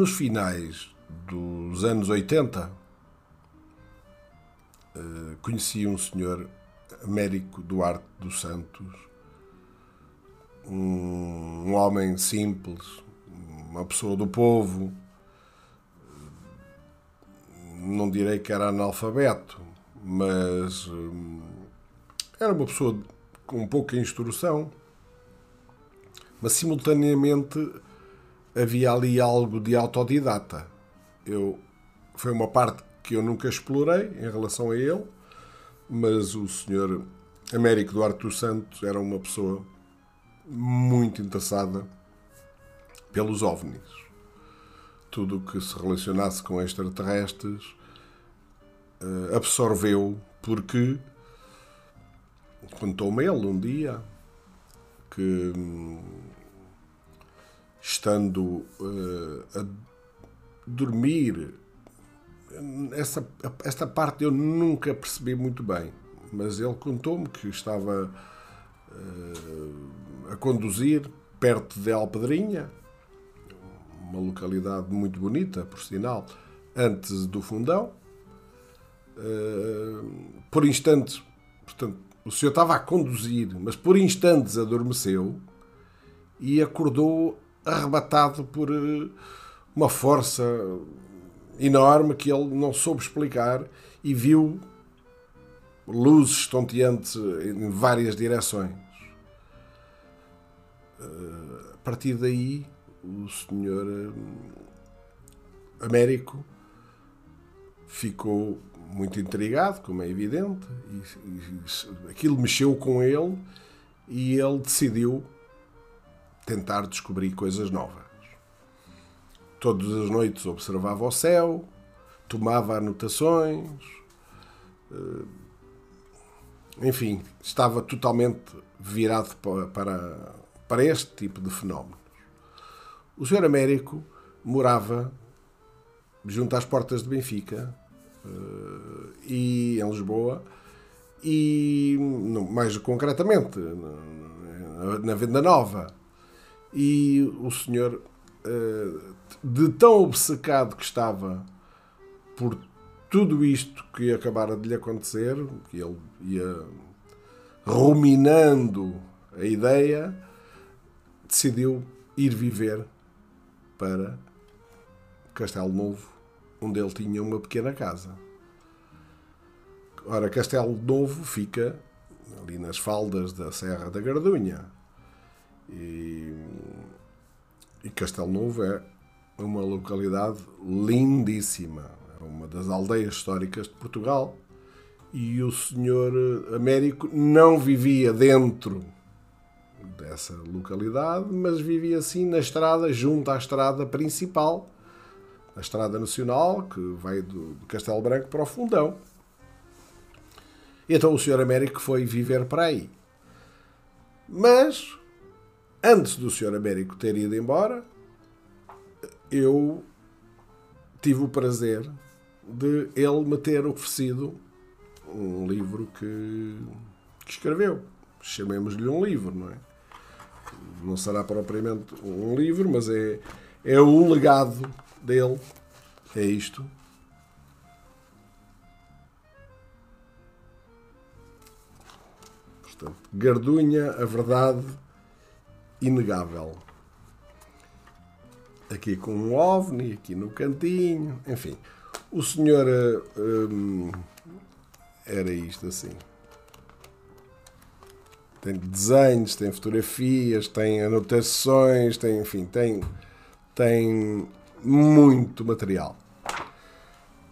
nos finais dos anos 80, eh, conheci um senhor, Américo Duarte dos Santos, um, homem simples, uma pessoa do povo. Não direi que era analfabeto, mas hum, era uma pessoa com pouca instrução, mas simultaneamente havia ali algo de autodidata. Eu, foi uma parte que eu nunca explorei em relação a ele, mas o senhor Américo Duarte dos Santos era uma pessoa muito interessada pelos ovnis. Tudo o que se relacionasse com extraterrestres eh, absorveu porque contou-me ele um dia que estando uh, a dormir essa, esta parte eu nunca percebi muito bem mas ele contou-me que estava uh, a conduzir perto de Alpedrinha uma localidade muito bonita por sinal antes do Fundão. Uh, por instantes portanto o senhor estava a conduzir, mas por instantes adormeceu e acordou arrebatado por eh, uma força enorme que ele não soube explicar e viu luzes estonteantes em várias direções. Eh, a partir daí, o senhor eh, Américo ficou muito intrigado, como é evidente, e, e, aquilo mexeu com ele e ele decidiu tentar descobrir coisas novas. Todas as noites observava o céu, tomava anotações, eh, enfim, estava totalmente virado para, para este tipo de fenómenos. O Sr. Américo morava junto às portas de Benfica, uh, e em Lisboa e mais concretamente na Venda Nova e o senhor uh, de tão obcecado que estava por tudo isto que acabara de lhe acontecer que ele ia ruminando a ideia decidiu ir viver para Castelo Novo onde ele tinha uma pequena casa. Ora, Castelo Novo fica ali nas faldas da Serra da Gardunha. E, e Castelo Novo é uma localidade lindíssima, é uma das aldeias históricas de Portugal. E o senhor Américo não vivia dentro dessa localidade, mas vivia assim na estrada, junto à estrada principal, a Estrada Nacional, que vai do, Castelo Branco para o Fundão. Então o Sr. Américo foi viver para aí. Mas, antes do Sr. Américo ter ido embora, eu tive o prazer de ele me ter oferecido um livro que, que escreveu. Chamemos-lhe um livro, não é? Não será propriamente um livro, mas é, é um legado dele é isto. Portanto, Gardunha, a verdade inegável. Aqui com um ovni, aqui no cantinho, enfim. O senhor hum, era isto assim. Tem desenhos, tem fotografias, tem anotações, tem, enfim, tem, tem muito material.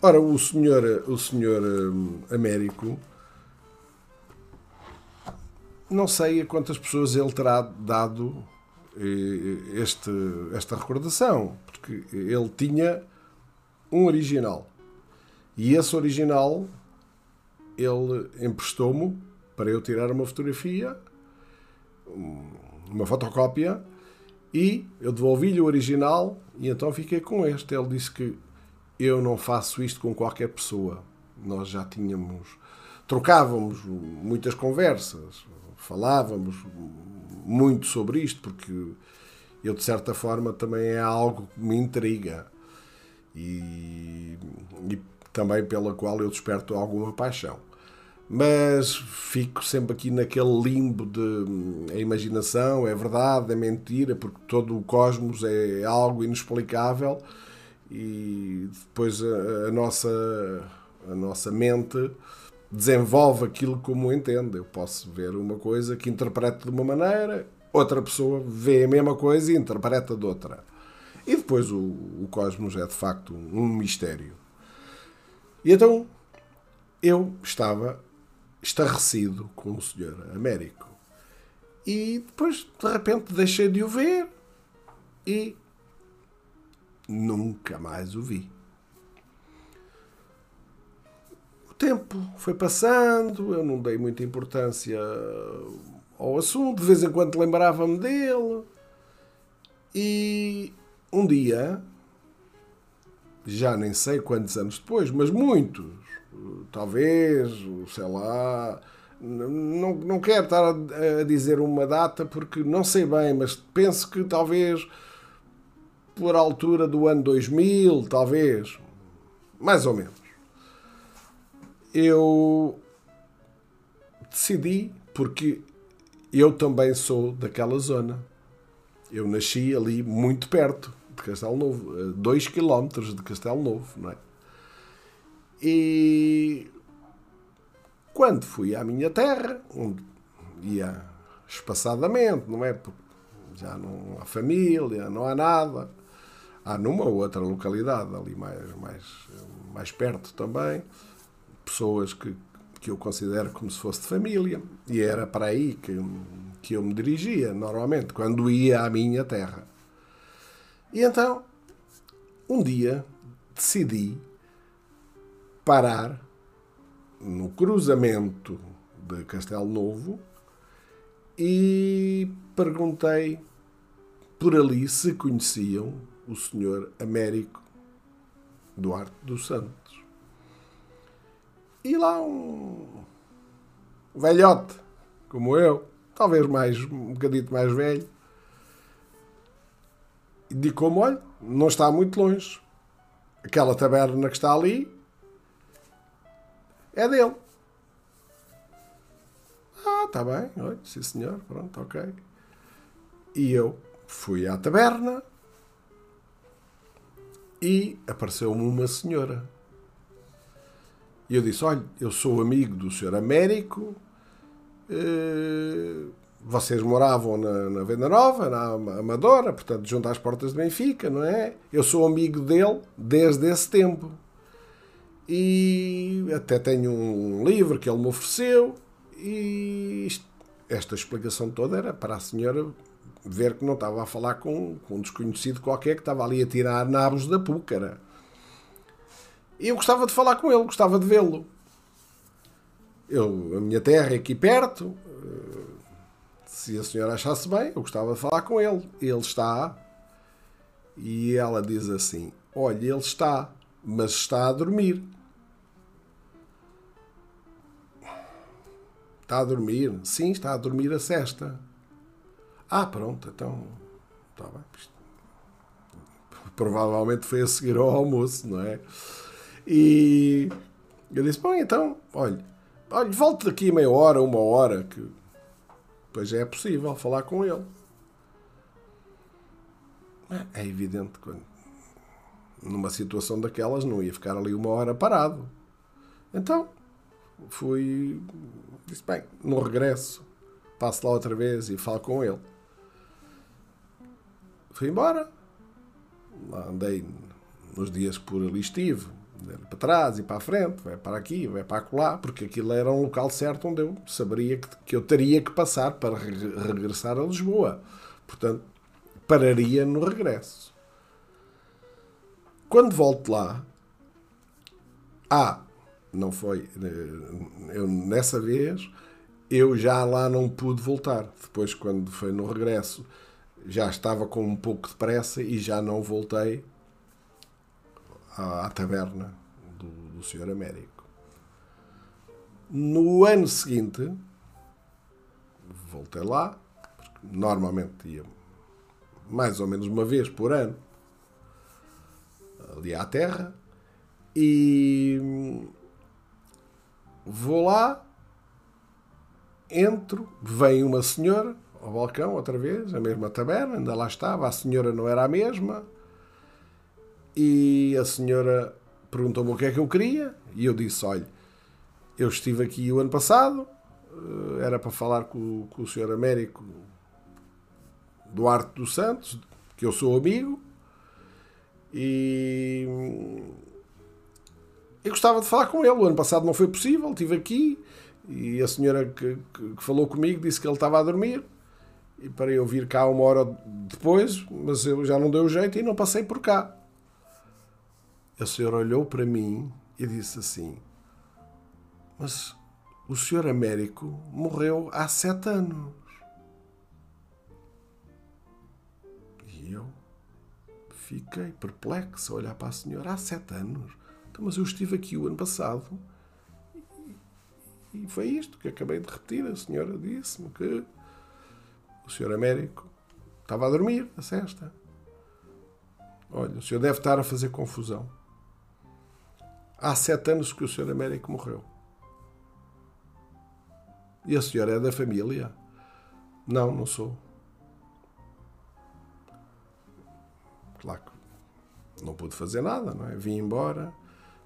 Ora, o senhor, o senhor hum, Américo, não sei a quantas pessoas ele terá dado eh, este, esta recordação, porque ele tinha um original. E esse original ele emprestou-me para eu tirar uma fotografia, uma fotocópia, e eu devolvi-lhe o original e então fiquei com este. Ele disse que eu não faço isto com qualquer pessoa. Nós já tínhamos. trocávamos muitas conversas, falávamos muito sobre isto, porque eu, de certa forma, também é algo que me intriga. e, e também pela qual eu desperto alguma paixão. Mas fico sempre aqui naquele limbo de hum, a imaginação, é verdade, é mentira, porque todo o cosmos é algo inexplicável e depois a, a nossa, a nossa mente desenvolve aquilo como entende. Eu posso ver uma coisa que interpreto de uma maneira, outra pessoa vê a mesma coisa e interpreta de outra. E depois o, o cosmos é de facto um mistério. E então eu estava estarrecido com o senhor Américo. E depois, de repente, deixei de o ver e nunca mais o vi. Tempo foi passando, eu não dei muita importância ao assunto, de vez em quando lembrava-me dele. E um dia, já nem sei quantos anos depois, mas muitos, talvez, sei lá, não, não quero estar a, dizer uma data porque não sei bem, mas penso que talvez por altura do ano 2000, talvez, mais ou menos. Eu decidi, porque eu também sou daquela zona. Eu nasci ali muito perto de Castelo Novo, 2 km de Castelo Novo, não é? E quando fui à minha terra, onde ia espaçadamente, não é? Porque já não há família, não há nada. Há numa ou outra localidade, ali mais, mais, mais perto também, pessoas que, que eu considero como se fosse de família. E era para aí que, que eu me dirigia, normalmente, quando ia à minha terra. E então, um dia, decidi parar no cruzamento de Castelo Novo e perguntei por ali se conheciam o senhor Américo Duarte dos Santos. E lá um velhote, como eu, talvez mais um bocadito mais velho, indicou-me: olha, não está muito longe. Aquela taberna que está ali é dele. Ah, está bem, oi, sim senhor, pronto, ok. E eu fui à taberna e apareceu-me uma senhora. E eu disse: Olha, eu sou amigo do senhor Américo. Eh, vocês moravam na, na Venda Nova, na Amadora, portanto, junto às portas de Benfica, não é? Eu sou amigo dele desde esse tempo e até tenho um livro que ele me ofereceu e isto, esta explicação toda era para a senhora ver que não estava a falar com, com um desconhecido qualquer que estava ali a tirar nabos da púcara. Eu gostava de falar com ele, gostava de vê-lo. Eu, a minha terra é aqui perto. Eh, se a senhora achasse bem, eu gostava de falar com ele. Ele está. E ela diz assim: Olha, ele está, mas está a dormir. Está a dormir? Sim, está a dormir a cesta. Ah, pronto, então. Está bem. Provavelmente foi a seguir ao almoço, não é? E eu disse: Bom, então, olha, olha volte daqui meia hora, uma hora, que depois é possível falar com ele. É evidente que numa situação daquelas não ia ficar ali uma hora parado. Então, fui. Disse, bem, no regresso, passo lá outra vez e falo com ele. Fui embora. Lá andei nos dias que por ali estive, para trás e para a frente, vai para aqui, vai para lá, porque aquilo era um local certo onde eu saberia que, que eu teria que passar para re regressar a Lisboa. Portanto, pararia no regresso. Quando volto lá, há não foi. Eh, eu, nessa vez, eu já lá não pude voltar. Depois, quando foi no regresso, já estava com um pouco de pressa e já não voltei à, à taberna do, do Senhor Américo. No ano seguinte, voltei lá, normalmente ia mais ou menos uma vez por ano ali à terra, e vou lá, entro, vem uma senhora ao balcão outra vez, a mesma taberna, ainda lá estava, a senhora não era a mesma, e a senhora perguntou-me o que é que eu queria, e eu disse: Olha, eu estive aqui o ano passado, eh, era para falar com, com o senhor Américo Duarte dos Santos, que eu sou amigo, e eu gostava de falar com ele. O ano passado não foi possível, estive aqui e a senhora que, que, que, falou comigo disse que ele estava a dormir e para eu vir cá uma hora depois, mas eu já não deu jeito e não passei por cá. A senhora olhou para mim e disse assim: Mas o senhor Américo morreu há sete anos. E eu fiquei perplexo a olhar para a senhora há sete anos. Então, mas eu estive aqui o ano passado e foi isto que acabei de repetir. A senhora disse-me que o senhor Américo estava a dormir a cesta. Olha, o senhor deve estar a fazer confusão. Há sete anos que o senhor Américo morreu. E a senhora é da família? Não, não sou. Claro que não pude fazer nada, não é? Vim embora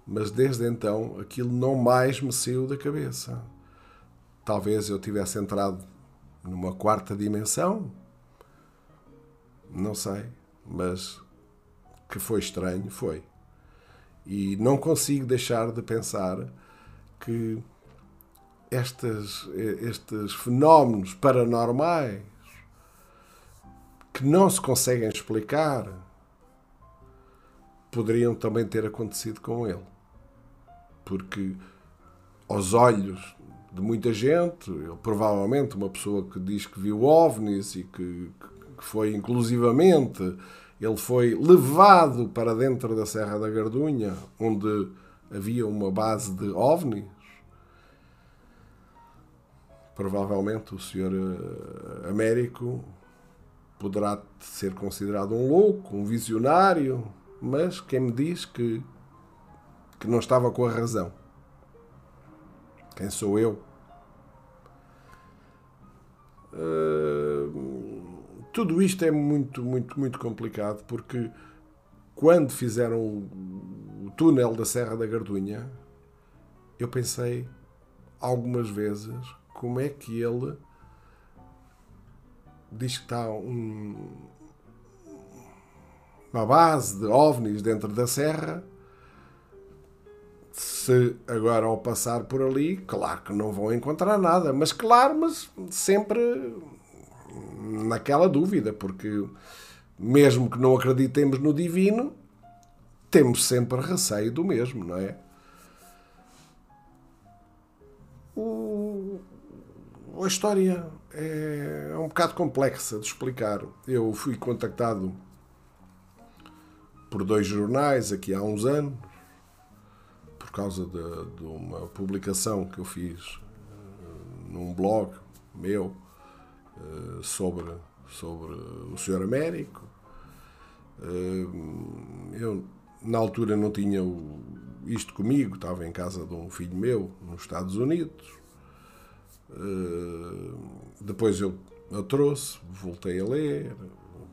mas desde então aquilo não mais me saiu da cabeça. Talvez eu tivesse entrado numa quarta dimensão, não sei, mas que foi estranho, foi. E não consigo deixar de pensar que estes, estes fenómenos paranormais que não se conseguem explicar poderiam também ter acontecido com ele. Porque aos olhos de muita gente, ele, provavelmente uma pessoa que diz que viu ovnis e que, que foi inclusivamente ele foi levado para dentro da Serra da Gardunha, onde havia uma base de ovnis. Provavelmente o senhor eh, Américo poderá ser considerado um louco, um visionário, mas quem me diz que que não estava com a razão. Quem sou eu? Uh, tudo isto é muito, muito, muito complicado porque quando fizeram o túnel da Serra da Gardunha, eu pensei algumas vezes como é que ele diz que está um, uma base de ovnis dentro da serra. Se agora ao passar por ali, claro que não vão encontrar nada, mas claro, mas sempre naquela dúvida, porque mesmo que não acreditemos no divino, temos sempre receio do mesmo, não é? O... A história é um bocado complexa de explicar. Eu fui contactado por dois jornais aqui há uns anos por causa de, de uma publicação que eu fiz uh, num blog meu sobre, sobre o Senhor Américo. Uh, eu, na altura, não tinha isto comigo, estava em casa de um filho meu, nos Estados Unidos. depois eu, eu trouxe, voltei a ler,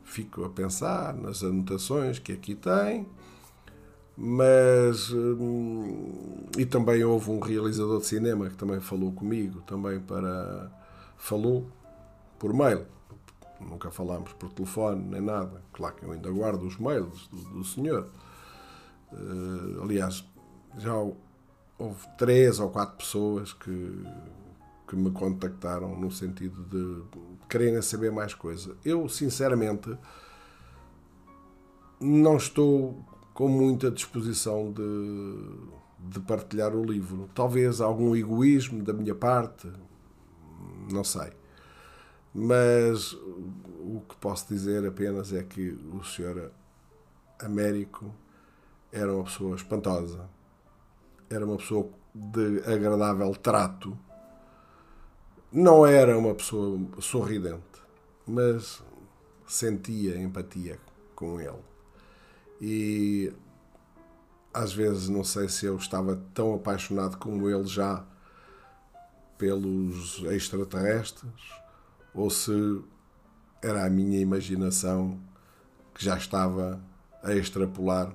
fico a pensar nas anotações que aqui tem mas hum, e também houve um realizador de cinema que também falou comigo também para falou por mail nunca falámos por telefone nem nada claro que eu ainda guardo os mails do, do senhor uh, aliás já houve três ou quatro pessoas que que me contactaram no sentido de quererem saber mais coisa eu sinceramente não estou com muita disposição de, de partilhar o livro. Talvez algum egoísmo da minha parte, não sei. Mas o que posso dizer apenas é que o senhor Américo era uma pessoa espantosa, era uma pessoa de agradável trato, não era uma pessoa sorridente, mas sentia empatia com ele. E às vezes não sei se eu estava tão apaixonado como ele já pelos extraterrestres ou se era a minha imaginação que já estava a extrapolar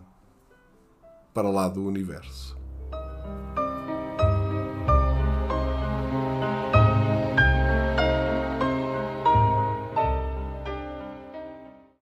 para lá do universo.